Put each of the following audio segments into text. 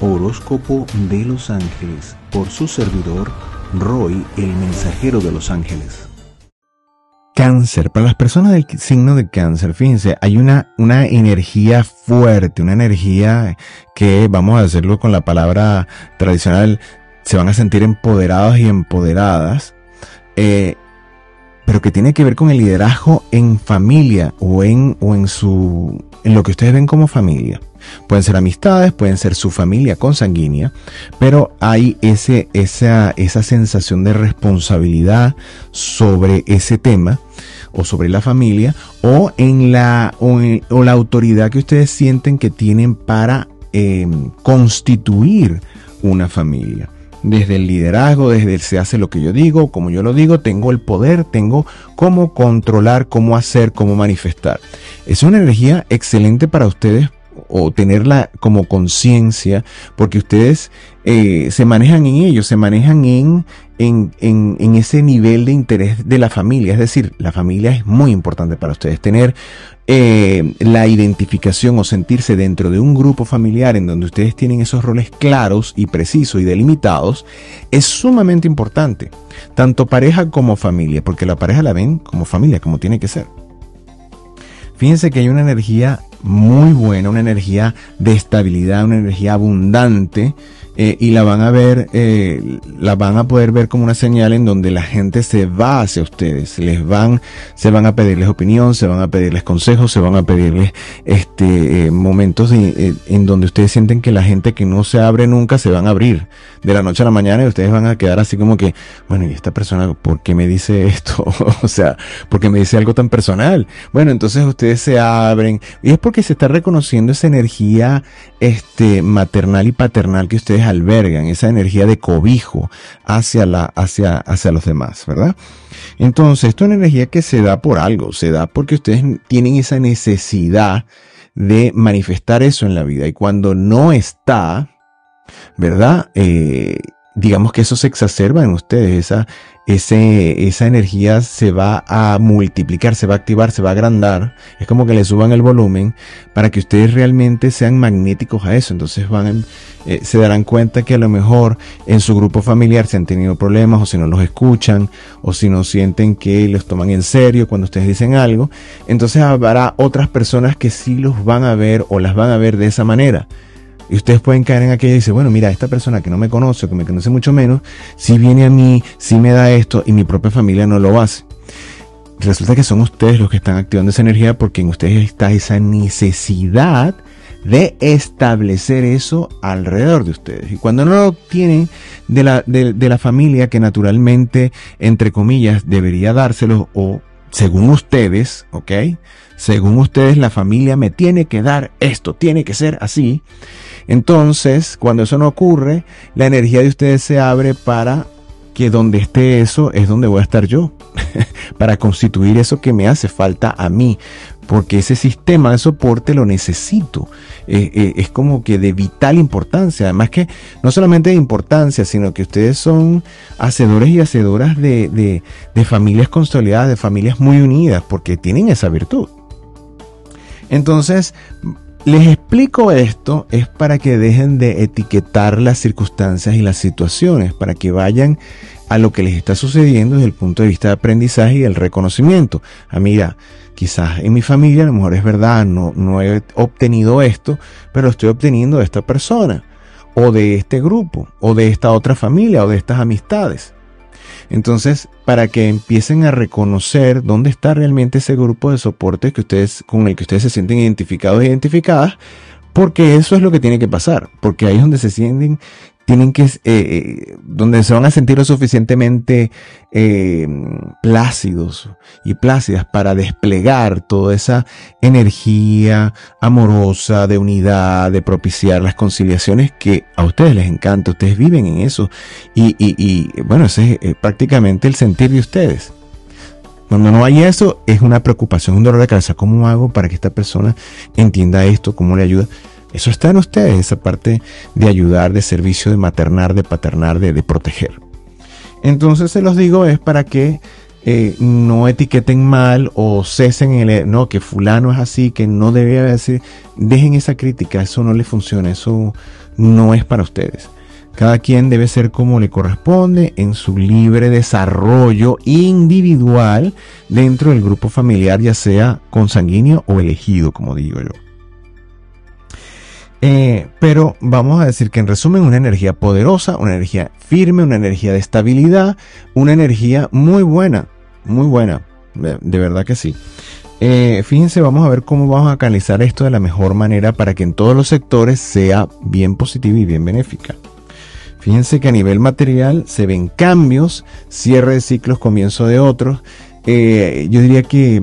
Horóscopo de los Ángeles por su servidor Roy, el mensajero de los ángeles. Cáncer, para las personas del signo de cáncer, fíjense, hay una, una energía fuerte, una energía que, vamos a hacerlo con la palabra tradicional, se van a sentir empoderados y empoderadas, eh, pero que tiene que ver con el liderazgo en familia o en, o en su, en lo que ustedes ven como familia. Pueden ser amistades, pueden ser su familia consanguínea, pero hay ese, esa, esa sensación de responsabilidad sobre ese tema o sobre la familia o en la, o, la autoridad que ustedes sienten que tienen para em, constituir una familia desde el liderazgo, desde el se hace lo que yo digo, como yo lo digo, tengo el poder, tengo cómo controlar, cómo hacer, cómo manifestar. Es una energía excelente para ustedes o tenerla como conciencia, porque ustedes eh, se manejan en ello, se manejan en, en, en, ese nivel de interés de la familia. Es decir, la familia es muy importante para ustedes. Tener eh, la identificación o sentirse dentro de un grupo familiar en donde ustedes tienen esos roles claros y precisos y delimitados es sumamente importante. Tanto pareja como familia, porque la pareja la ven como familia, como tiene que ser. Fíjense que hay una energía muy buena, una energía de estabilidad, una energía abundante eh, y la van a ver, eh, la van a poder ver como una señal en donde la gente se va hacia ustedes, les van, se van a pedirles opinión, se van a pedirles consejos, se van a pedirles este eh, momentos en donde ustedes sienten que la gente que no se abre nunca se van a abrir de la noche a la mañana y ustedes van a quedar así como que, bueno, y esta persona, ¿por qué me dice esto? o sea, ¿por qué me dice algo tan personal? Bueno, entonces ustedes se abren y es porque se está reconociendo esa energía este maternal y paternal que ustedes albergan, esa energía de cobijo hacia, la, hacia, hacia los demás, ¿verdad? Entonces, esto es una energía que se da por algo, se da porque ustedes tienen esa necesidad de manifestar eso en la vida. Y cuando no está, ¿verdad? Eh, digamos que eso se exacerba en ustedes, esa, ese, esa energía se va a multiplicar, se va a activar, se va a agrandar. Es como que le suban el volumen para que ustedes realmente sean magnéticos a eso. Entonces van, eh, se darán cuenta que a lo mejor en su grupo familiar se han tenido problemas o si no los escuchan o si no sienten que los toman en serio cuando ustedes dicen algo. Entonces habrá otras personas que sí los van a ver o las van a ver de esa manera. Y ustedes pueden caer en aquello y decir, bueno, mira, esta persona que no me conoce, que me conoce mucho menos, si viene a mí, si me da esto y mi propia familia no lo hace. Resulta que son ustedes los que están activando esa energía porque en ustedes está esa necesidad de establecer eso alrededor de ustedes. Y cuando no lo obtienen de la, de, de la familia que naturalmente, entre comillas, debería dárselo o según ustedes, ¿ok? Según ustedes, la familia me tiene que dar esto, tiene que ser así. Entonces, cuando eso no ocurre, la energía de ustedes se abre para que donde esté eso es donde voy a estar yo, para constituir eso que me hace falta a mí, porque ese sistema de soporte lo necesito. Eh, eh, es como que de vital importancia, además que no solamente de importancia, sino que ustedes son hacedores y hacedoras de, de familias consolidadas, de familias muy unidas, porque tienen esa virtud. Entonces, les explico esto es para que dejen de etiquetar las circunstancias y las situaciones, para que vayan a lo que les está sucediendo desde el punto de vista de aprendizaje y el reconocimiento. Ah, mira, quizás en mi familia a lo mejor es verdad, no, no he obtenido esto, pero estoy obteniendo de esta persona, o de este grupo, o de esta otra familia, o de estas amistades. Entonces, para que empiecen a reconocer dónde está realmente ese grupo de soporte que ustedes, con el que ustedes se sienten identificados e identificadas, porque eso es lo que tiene que pasar, porque ahí es donde se sienten tienen que, eh, eh, donde se van a sentir lo suficientemente eh, plácidos y plácidas para desplegar toda esa energía amorosa, de unidad, de propiciar las conciliaciones que a ustedes les encanta, ustedes viven en eso. Y, bueno, ese es prácticamente el sentir de ustedes. Cuando no hay eso, es una preocupación, un dolor de cabeza. ¿Cómo hago para que esta persona entienda esto? ¿Cómo le ayuda? Eso está en ustedes, esa parte de ayudar, de servicio, de maternar, de paternar, de, proteger. Entonces se los digo es para que eh, no etiqueten mal o cesen el, no, que fulano es así, que no debe decir, dejen esa crítica, eso no le funciona, eso no es para ustedes. Cada quien debe ser como le corresponde en su libre desarrollo individual dentro del grupo familiar, ya sea consanguíneo o elegido, como digo yo. Eh, pero vamos a decir que en resumen, una energía poderosa, una energía firme, una energía de estabilidad, una energía muy buena, muy buena, de, verdad que sí. Eh, fíjense, vamos a ver cómo vamos a canalizar esto de la mejor manera para que en todos los sectores sea bien positiva y bien benéfica. Fíjense que a nivel material se ven cambios, cierre de ciclos, comienzo de otros. Eh, yo diría que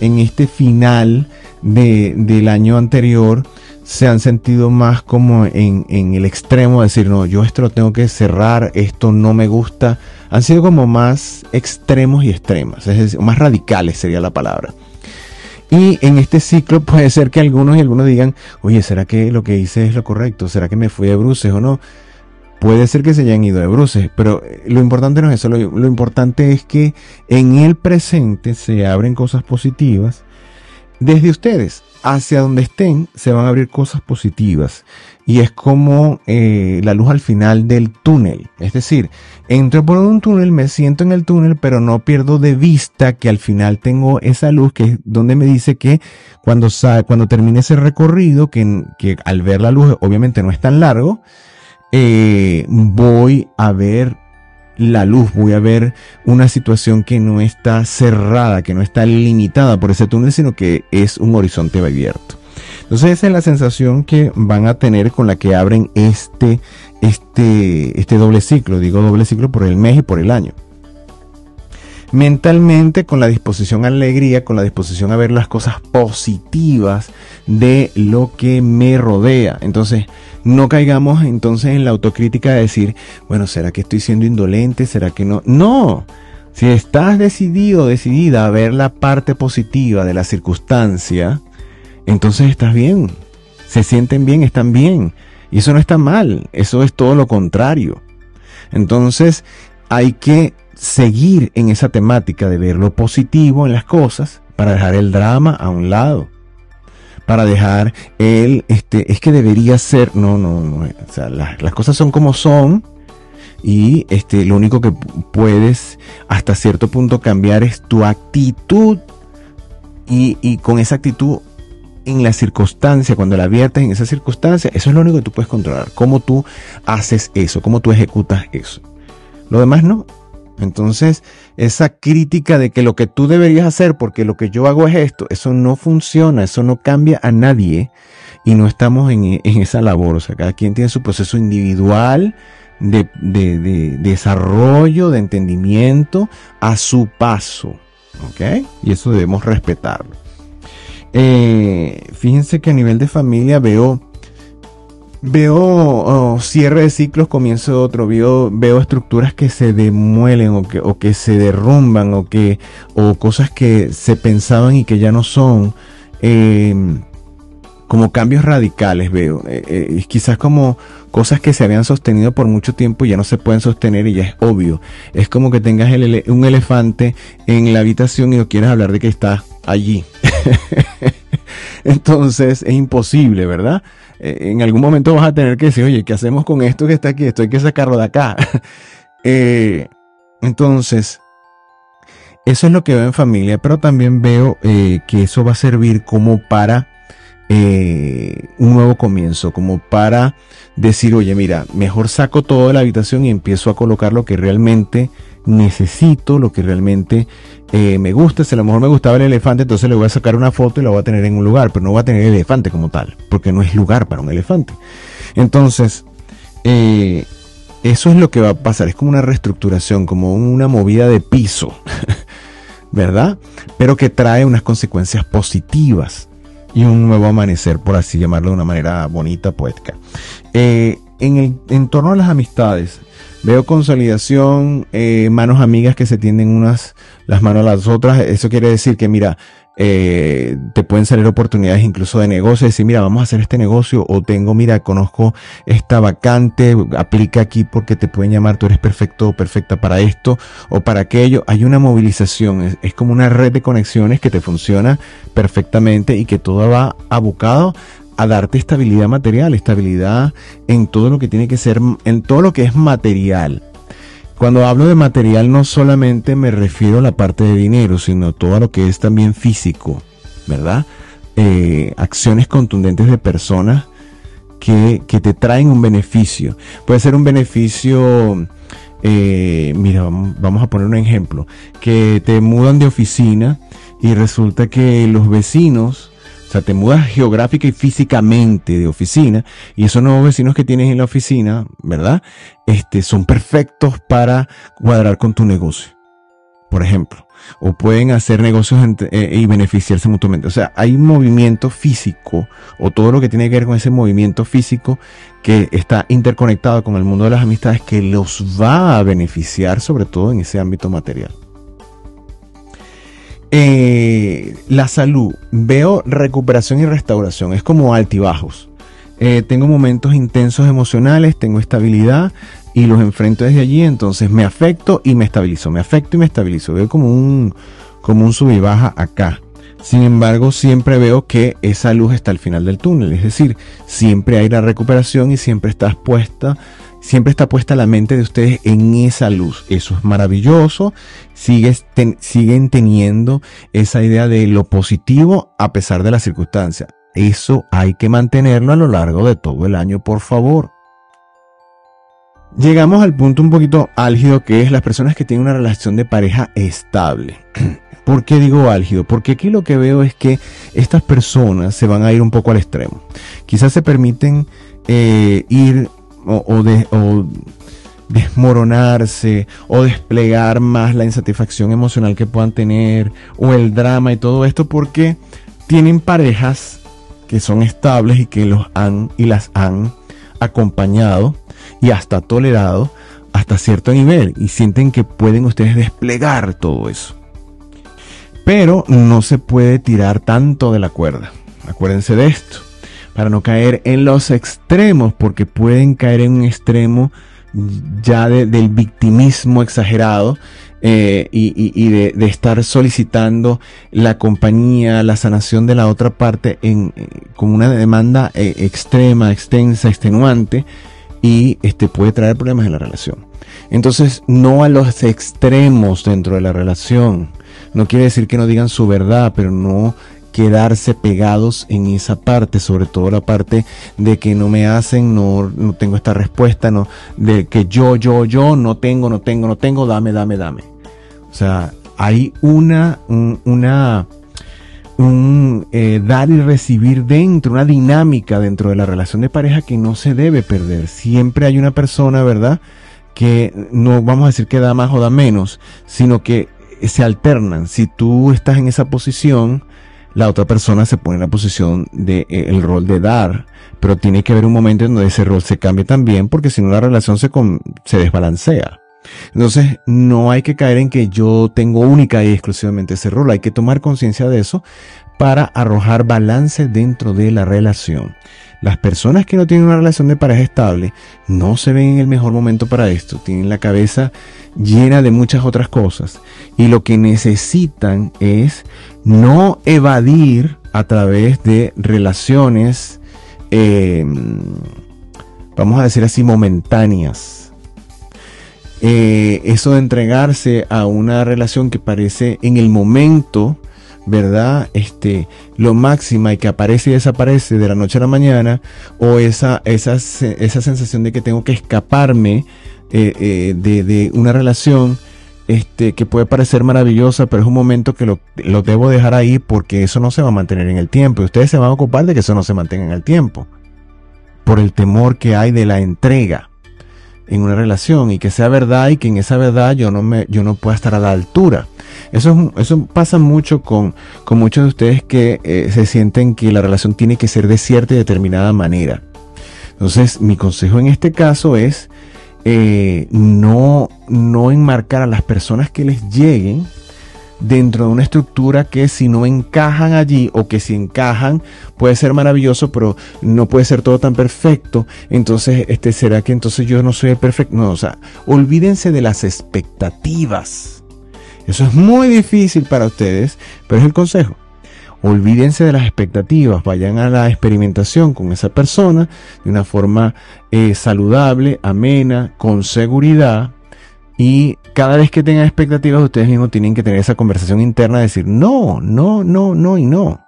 en este final del año anterior se han sentido más como en, el extremo, de decir, no, yo esto lo tengo que cerrar, esto no me gusta. Han sido como más extremos y extremas, es decir, más radicales sería la palabra. Y en este ciclo puede ser que algunos y algunos digan, oye, ¿será que lo que hice es lo correcto? ¿Será que me fui de bruces o no? Puede ser que se hayan ido de bruces, pero eh, lo importante no es eso, lo importante es que en el presente se abren cosas positivas desde ustedes hacia donde estén se van a abrir cosas positivas y es como eh, la luz al final del túnel. Es decir, entro por un túnel, me siento en el túnel, pero no pierdo de vista que al final tengo esa luz que es donde me dice que cuando, cuando termine ese recorrido, que, que al ver la luz obviamente no es tan largo, eh, voy a ver la luz, voy a ver una situación que no está cerrada, que no está limitada por ese túnel, sino que es un horizonte abierto. Entonces esa es la sensación que van a tener con la que abren este, este, este doble ciclo. Digo doble ciclo por el mes y por el año. Mentalmente, con la disposición a alegría, con la disposición a ver las cosas positivas de lo que me rodea. Entonces, no caigamos entonces en la autocrítica de decir, bueno, ¿será que estoy siendo indolente? ¿Será que no? No. Si estás decidido, decidida a ver la parte positiva de la circunstancia, entonces estás bien. Se sienten bien, están bien. Y eso no está mal, eso es todo lo contrario. Entonces hay que seguir en esa temática de ver lo positivo en las cosas para dejar el drama a un lado para dejar el, este, es que debería ser, no, no, no, o sea, las, cosas son como son y este, lo único que puedes hasta cierto punto cambiar es tu actitud y, y con esa actitud en la circunstancia, cuando la viertes en esa circunstancia, eso es lo único que tú puedes controlar, cómo tú haces eso, cómo tú ejecutas eso. Lo demás no, entonces, esa crítica de que lo que tú deberías hacer porque lo que yo hago es esto, eso no funciona, eso no cambia a nadie y no estamos en, esa labor. O sea, cada quien tiene su proceso individual de, desarrollo, de entendimiento a su paso. ¿Ok? Y eso debemos respetarlo. Eh, fíjense que a nivel de familia veo Veo oh, cierre de ciclos, comienzo de otro. Veo, veo estructuras que se demuelen o que, o que se derrumban o, que, o cosas que se pensaban y que ya no son. Em, como cambios radicales veo. Eh, eh, quizás como cosas que se habían sostenido por mucho tiempo y ya no se pueden sostener y ya es obvio. Es como que tengas un elefante en la habitación y no quieres hablar de que está allí. Entonces es imposible, ¿verdad? Eh, en algún momento vas a tener que decir, oye, ¿qué hacemos con esto que está aquí? Esto hay que sacarlo de acá. Eh, entonces, eso es lo que veo en familia, pero también veo eh, que eso va a servir como para un nuevo comienzo, como para decir, oye, mira, mejor saco todo de la habitación y empiezo a colocar lo que realmente necesito, lo que realmente eh, me gusta. Si a lo mejor me gustaba el elefante, entonces le voy a sacar una foto y la voy a tener en un lugar, pero no voy a tener el elefante como tal, porque no es lugar para un elefante. Entonces, eh, eso es lo que va a pasar. Es como una reestructuración, como una movida de piso, ¿verdad? Pero que trae unas consecuencias positivas y un nuevo amanecer, por así llamarlo de una manera bonita, poética. Eh, en el entorno de las amistades, Veo consolidación, eh, manos amigas que se tienden unas las manos a las otras. Eso quiere decir que, mira, eh, te pueden salir oportunidades incluso de negocio, decir, mira, vamos a hacer este negocio, o tengo, mira, conozco esta vacante, aplica aquí porque te pueden llamar, tú eres perfecto o perfecta para esto o para aquello. Hay una movilización, es, como una red de conexiones que te funciona perfectamente y que todo va abocado a darte estabilidad material, estabilidad en todo lo que tiene que ser, en todo lo que es material. Cuando hablo de material no solamente me refiero a la parte de dinero, sino todo lo que es también físico, ¿verdad? Eh, acciones contundentes de personas que, te traen un beneficio. Puede ser un beneficio, eh, mira, vamos a poner un ejemplo, que te mudan de oficina y resulta que los vecinos o sea, te mudas geográfica y físicamente de oficina y esos nuevos vecinos que tienes en la oficina, ¿verdad? Este, son perfectos para cuadrar con tu negocio, por ejemplo. O pueden hacer negocios eh, y beneficiarse mutuamente. O sea, hay un movimiento físico o todo lo que tiene que ver con ese movimiento físico que está interconectado con el mundo de las amistades que los va a beneficiar sobre todo en ese ámbito material. Eh, la salud, veo recuperación y restauración, es como altibajos. Eh, tengo momentos intensos emocionales, tengo estabilidad y los enfrento desde allí, entonces me afecto y me estabilizo, me afecto y me estabilizo. Veo como un, como un sub y baja acá. Sin embargo, siempre veo que esa luz está al final del túnel, es decir, siempre hay la recuperación y siempre estás puesta siempre está puesta la mente de ustedes en esa luz. Eso es maravilloso. siguen teniendo esa idea de lo positivo a pesar de las circunstancias. Eso hay que mantenerlo a lo largo de todo el año, por favor. Llegamos al punto un poquito álgido que es las personas que tienen una relación de pareja estable. ¿Por qué digo álgido? Porque aquí lo que veo es que estas personas se van a ir un poco al extremo. Quizás se permiten eh, ir o, de, desmoronarse o desplegar más la insatisfacción emocional que puedan tener o el drama y todo esto porque tienen parejas que son estables y que los han y las han acompañado y hasta tolerado hasta cierto nivel y sienten que pueden ustedes desplegar todo eso. Pero no se puede tirar tanto de la cuerda. Acuérdense de esto para no caer en los extremos, porque pueden caer en un extremo ya del victimismo exagerado eh, y, de, estar solicitando la compañía, la sanación de la otra parte en, eh, con una demanda eh, extrema, extensa, extenuante y este puede traer problemas en la relación. Entonces, no a los extremos dentro de la relación. No quiere decir que no digan su verdad, pero no quedarse pegados en esa parte, sobre todo la parte de que no me hacen, no, no tengo esta respuesta, no, de que yo, yo, yo, no tengo, no tengo, no tengo, dame, dame, dame. O sea, hay una, una, un eh, dar y recibir dentro, una dinámica dentro de la relación de pareja que no se debe perder. Siempre hay una persona, ¿verdad? Que no vamos a decir que da más o da menos, sino que se alternan. Si tú estás en esa posición, la otra persona se pone en la posición de eh, rol de dar, pero tiene que haber un momento en donde ese rol se cambie también, porque si no la relación se, se desbalancea. Entonces, no hay que caer en que yo tengo única y exclusivamente ese rol, hay que tomar conciencia de eso para arrojar balance dentro de la relación. Las personas que no tienen una relación de pareja estable no se ven en el mejor momento para esto, tienen la cabeza llena de muchas otras cosas y lo que necesitan es no evadir a través de relaciones, em, vamos a decir así, momentáneas. Eh, eso de entregarse a una relación que parece en el momento, ¿verdad? Este, lo máxima y que aparece y desaparece de la noche a la mañana, o esa, esa, esa sensación de que tengo que escaparme eh, eh, de, de, una relación este, que puede parecer maravillosa, pero es un momento que lo, debo dejar ahí porque eso no se va a mantener en el tiempo. Y ustedes se van a ocupar de que eso no se mantenga en el tiempo. Por el temor que hay de la entrega en una relación y que sea verdad y que en esa verdad yo no me, yo no pueda estar a la altura. Eso, eso pasa mucho con, con muchos de ustedes que eh, se sienten que la relación tiene que ser de cierta y determinada manera. Entonces, mi consejo en este caso es eh, no, no enmarcar a las personas que les lleguen dentro de una estructura que si no encajan allí o que si encajan puede ser maravilloso, pero no puede ser todo tan perfecto. Entonces, este será que entonces yo no soy el perfecto. No, o sea, olvídense de las expectativas. Eso es muy difícil para ustedes, pero es el consejo. Olvídense de las expectativas, vayan a la experimentación con esa persona de una forma eh, saludable, amena, con seguridad, y cada vez que tengan expectativas, ustedes mismos tienen que tener esa conversación interna de decir, no, no, no, no y no.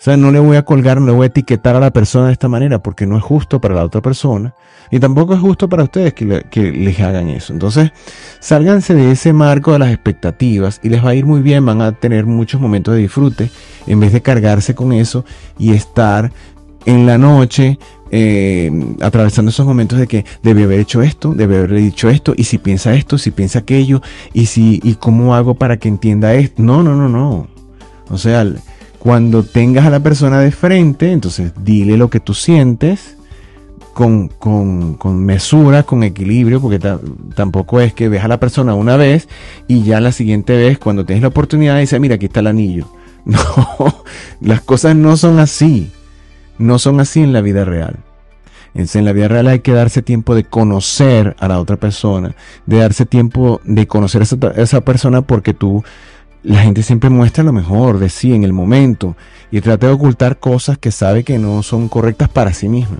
O sea, no le voy a colgar, no le voy a etiquetar a la persona de esta manera porque no es justo para la otra persona y tampoco es justo para ustedes que, les hagan eso. Entonces, sálganse de ese marco de las expectativas y les va a ir muy bien, van a tener muchos momentos de disfrute en vez de cargarse con eso y estar en la noche eh, atravesando esos momentos de que debe haber hecho esto, debe haberle dicho esto, y si piensa esto, si piensa aquello, y si, y cómo hago para que entienda esto. No, no, no, no. O sea, cuando tengas a la persona de frente, entonces dile lo que tú sientes con, con, con mesura, con equilibrio, porque tampoco es que ves a la persona una vez y ya la siguiente vez, cuando tienes la oportunidad, dice, mira, aquí está el anillo. No, las cosas no son así no son así en la vida real. En la vida real hay que darse tiempo de conocer a la otra persona, de darse tiempo de conocer a esa, persona porque tú, la gente siempre muestra lo mejor de sí en el momento y trata de ocultar cosas que sabe que no son correctas para sí misma.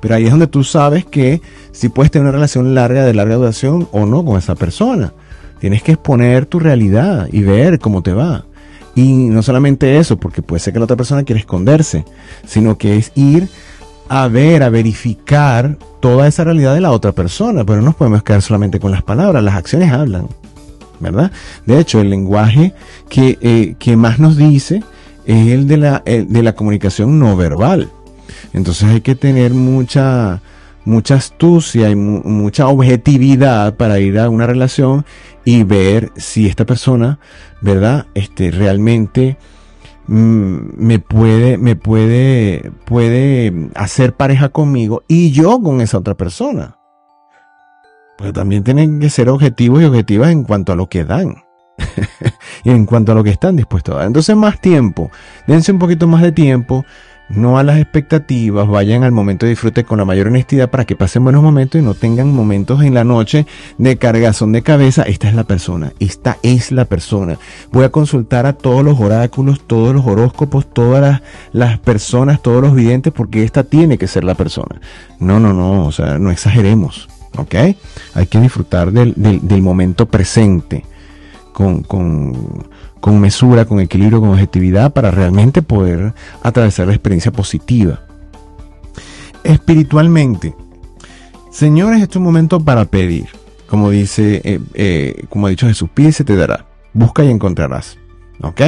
Pero ahí es donde tú sabes que si puedes tener una relación larga, de larga duración o no con esa persona. Tienes que exponer tu realidad y ver cómo te va. Y no solamente eso, porque puede ser que la otra persona quiera esconderse, sino que es ir a ver, a verificar toda esa realidad de la otra persona. Pero no nos podemos quedar solamente con las palabras, las acciones hablan, ¿verdad? De hecho, el lenguaje que, eh, que más nos dice es el de la, de la comunicación no verbal. Entonces hay que tener mucha, mucha astucia y mucha objetividad para ir a una relación y ver si esta persona, ¿verdad? Este, realmente mm, me puede, me puede, puede hacer pareja conmigo y yo con esa otra persona. Pues también tienen que ser objetivos y objetivas en cuanto a lo que dan. y en cuanto a lo que están dispuestos a dar. Entonces más tiempo, dense un poquito más de tiempo, no a las expectativas, vayan al momento de disfrute con la mayor honestidad para que pasen buenos momentos y no tengan momentos en la noche de cargazón de cabeza. Esta es la persona, esta es la persona. Voy a consultar a todos los oráculos, todos los horóscopos, todas las, personas, todos los videntes, porque esta tiene que ser la persona. No, no, no, o sea, no exageremos, ¿ok? Hay que disfrutar del, del momento presente con, con con mesura, con equilibrio, con objetividad para realmente poder atravesar la experiencia positiva. Espiritualmente, señores, este es un momento para pedir. Como dice, eh, eh, como ha dicho Jesús, pide se te dará. Busca y encontrarás. ¿Ok?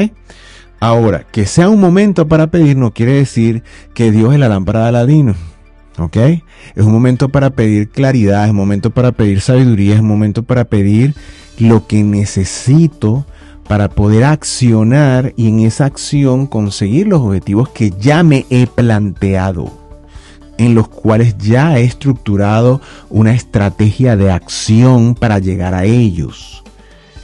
Ahora, que sea un momento para pedir no quiere decir que Dios es la lámpara de Aladino. ¿Ok? Es un momento para pedir claridad, es un momento para pedir sabiduría, es un momento para pedir lo que necesito para poder accionar y en esa acción conseguir los objetivos que ya me he planteado, en los cuales ya he estructurado una estrategia de acción para llegar a ellos,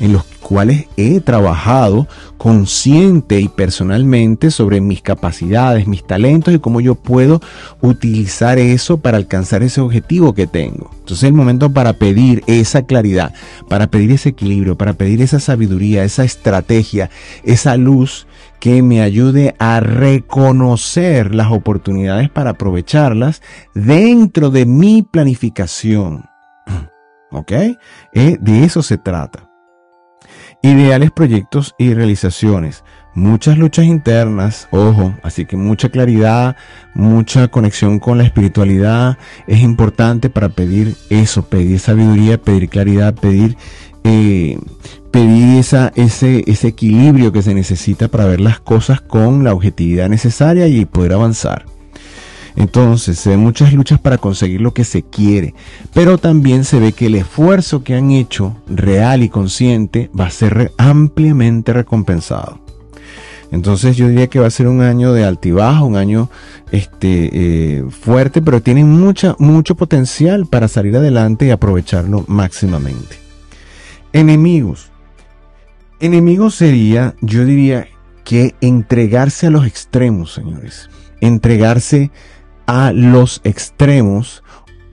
en los cuales he trabajado consciente y personalmente sobre mis capacidades, mis talentos y cómo yo puedo utilizar eso para alcanzar ese objetivo que tengo. Entonces es el momento para pedir esa claridad, para pedir ese equilibrio, para pedir esa sabiduría, esa estrategia, esa luz que me ayude a reconocer las oportunidades para aprovecharlas dentro de mi planificación. ¿Ok? Eh, de eso se trata ideales proyectos y realizaciones. Muchas luchas internas, ojo, así que mucha claridad, mucha conexión con la espiritualidad es importante para pedir eso, pedir sabiduría, pedir claridad, pedir, eh, pedir esa, ese, ese equilibrio que se necesita para ver las cosas con la objetividad necesaria y poder avanzar. Entonces se ven muchas luchas para conseguir lo que se quiere, pero también se ve que el esfuerzo que han hecho, real y consciente, va a ser ampliamente recompensado. Entonces yo diría que va a ser un año de altibajo, un año este, eh, fuerte, pero tienen mucha, mucho potencial para salir adelante y aprovecharlo máximamente. Enemigos. Enemigo sería, yo diría, que entregarse a los extremos, señores. Entregarse a los extremos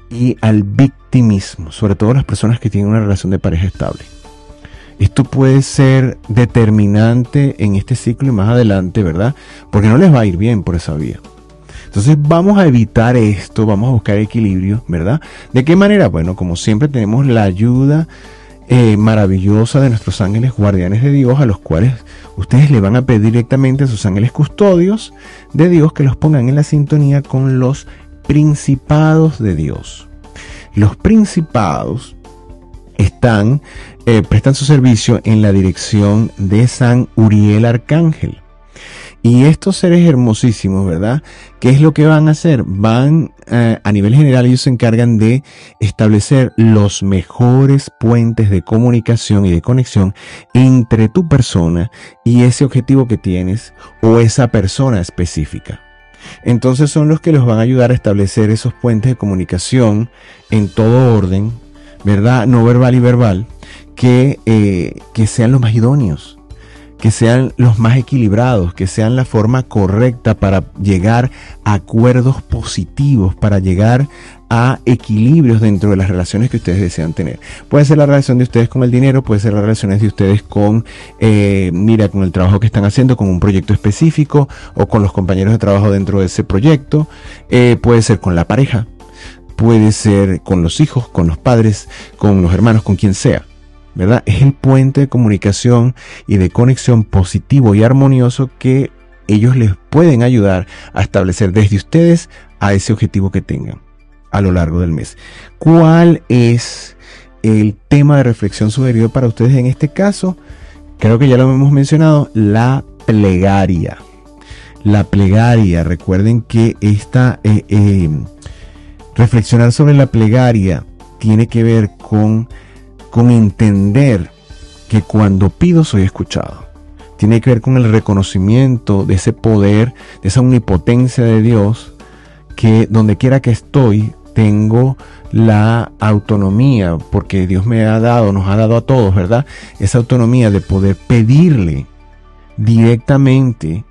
y al victimismo, sobre todo las personas que tienen una relación de pareja estable. Esto puede ser determinante en este ciclo y más adelante, ¿verdad? Porque no les va a ir bien por esa vía. Entonces vamos a evitar esto, vamos a buscar equilibrio, ¿verdad? ¿De qué manera? Bueno, como siempre tenemos la ayuda eh, maravillosa de nuestros ángeles guardianes de Dios, a los cuales ustedes le van a pedir directamente a sus ángeles custodios de Dios que los pongan en la sintonía con los principados de Dios. Los principados están, eh, prestan su servicio en la dirección de San Uriel Arcángel. Y estos seres hermosísimos, ¿verdad? ¿Qué es lo que van a hacer? Van, eh, a nivel general, ellos se encargan de establecer los mejores puentes de comunicación y de conexión entre tu persona y ese objetivo que tienes o esa persona específica. Entonces son los que los van a ayudar a establecer esos puentes de comunicación en todo orden, ¿verdad? No verbal y verbal, que, eh, que sean los más idóneos que sean los más equilibrados, que sean la forma correcta para llegar a acuerdos positivos, para llegar a equilibrios dentro de las relaciones que ustedes desean tener. Puede ser la relación de ustedes con el dinero, puede ser las relaciones de ustedes con, eh, mira, con el trabajo que están haciendo, con un proyecto específico o con los compañeros de trabajo dentro de ese proyecto, eh, puede ser con la pareja, puede ser con los hijos, con los padres, con los hermanos, con quien sea. ¿Verdad? Es el puente de comunicación y de conexión positivo y armonioso que ellos les pueden ayudar a establecer desde ustedes a ese objetivo que tengan a lo largo del mes. ¿Cuál es el tema de reflexión sugerido para ustedes en este caso? Creo que ya lo hemos mencionado, la plegaria. La plegaria, recuerden que esta eh, eh, reflexionar sobre la plegaria tiene que ver con con entender que cuando pido soy escuchado. Tiene que ver con el reconocimiento de ese poder, de esa omnipotencia de Dios, que donde quiera que estoy tengo la autonomía, porque Dios me ha dado, nos ha dado a todos, ¿verdad? Esa autonomía de poder pedirle directamente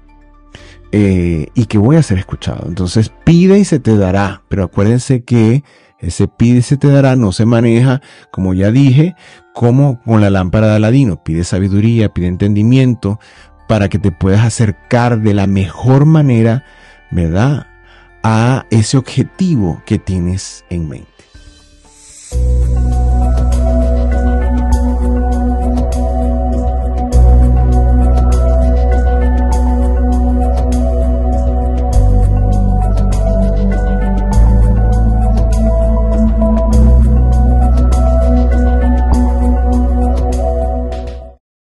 eh, y que voy a ser escuchado. Entonces pide y se te dará, pero acuérdense que ese pide se te dará no se maneja, como ya dije, como con la lámpara de Aladino. Pide sabiduría, pide entendimiento para que te puedas acercar de la mejor manera, ¿verdad? A ese objetivo que tienes en mente.